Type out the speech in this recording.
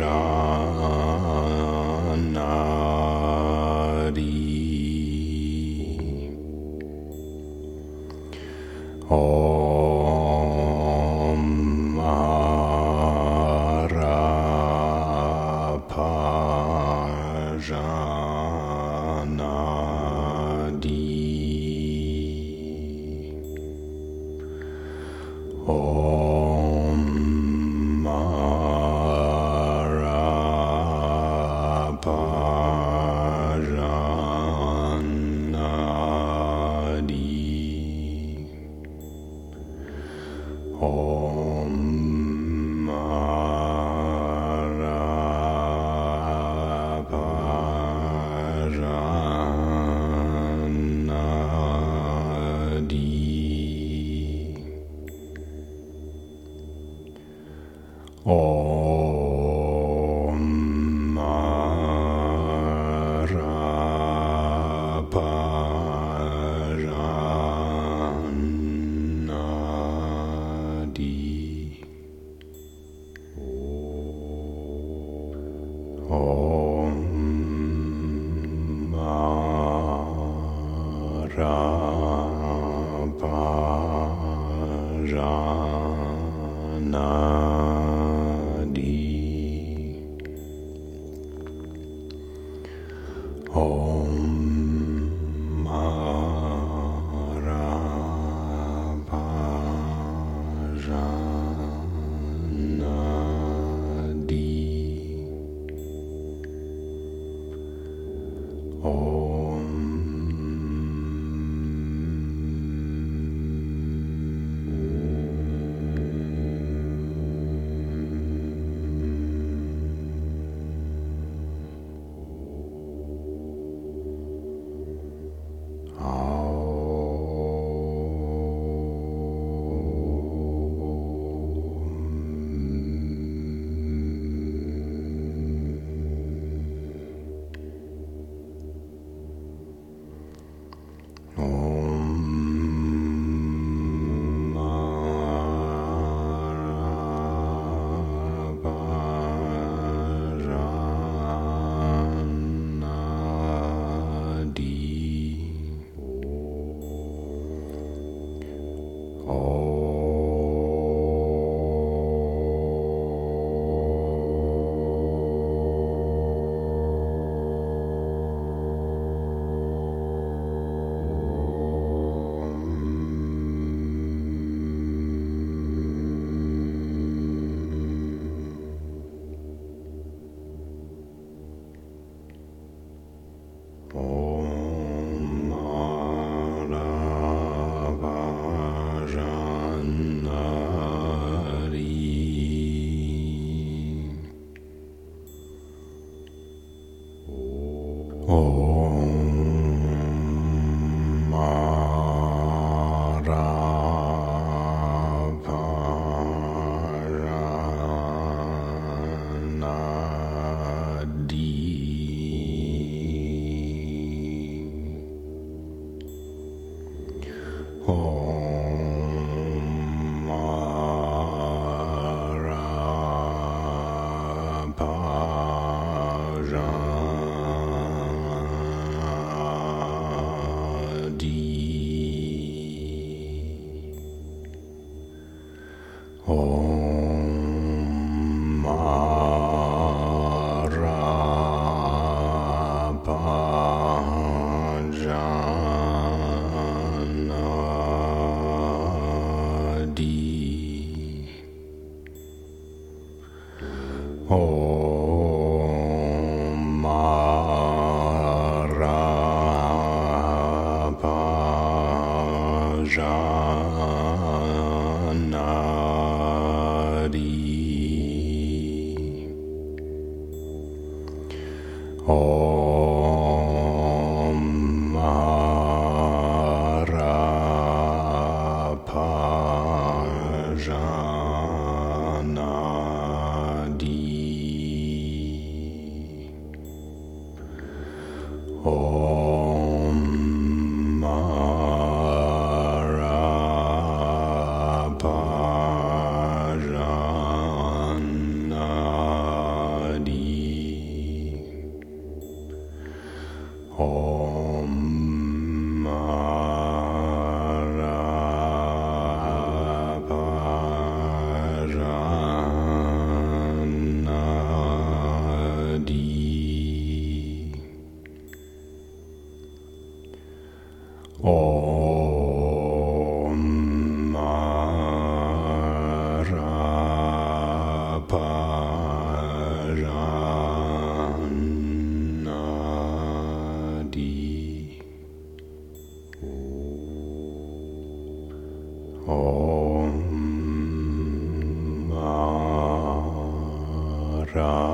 Om uh, Arapajanadi Arapajanadi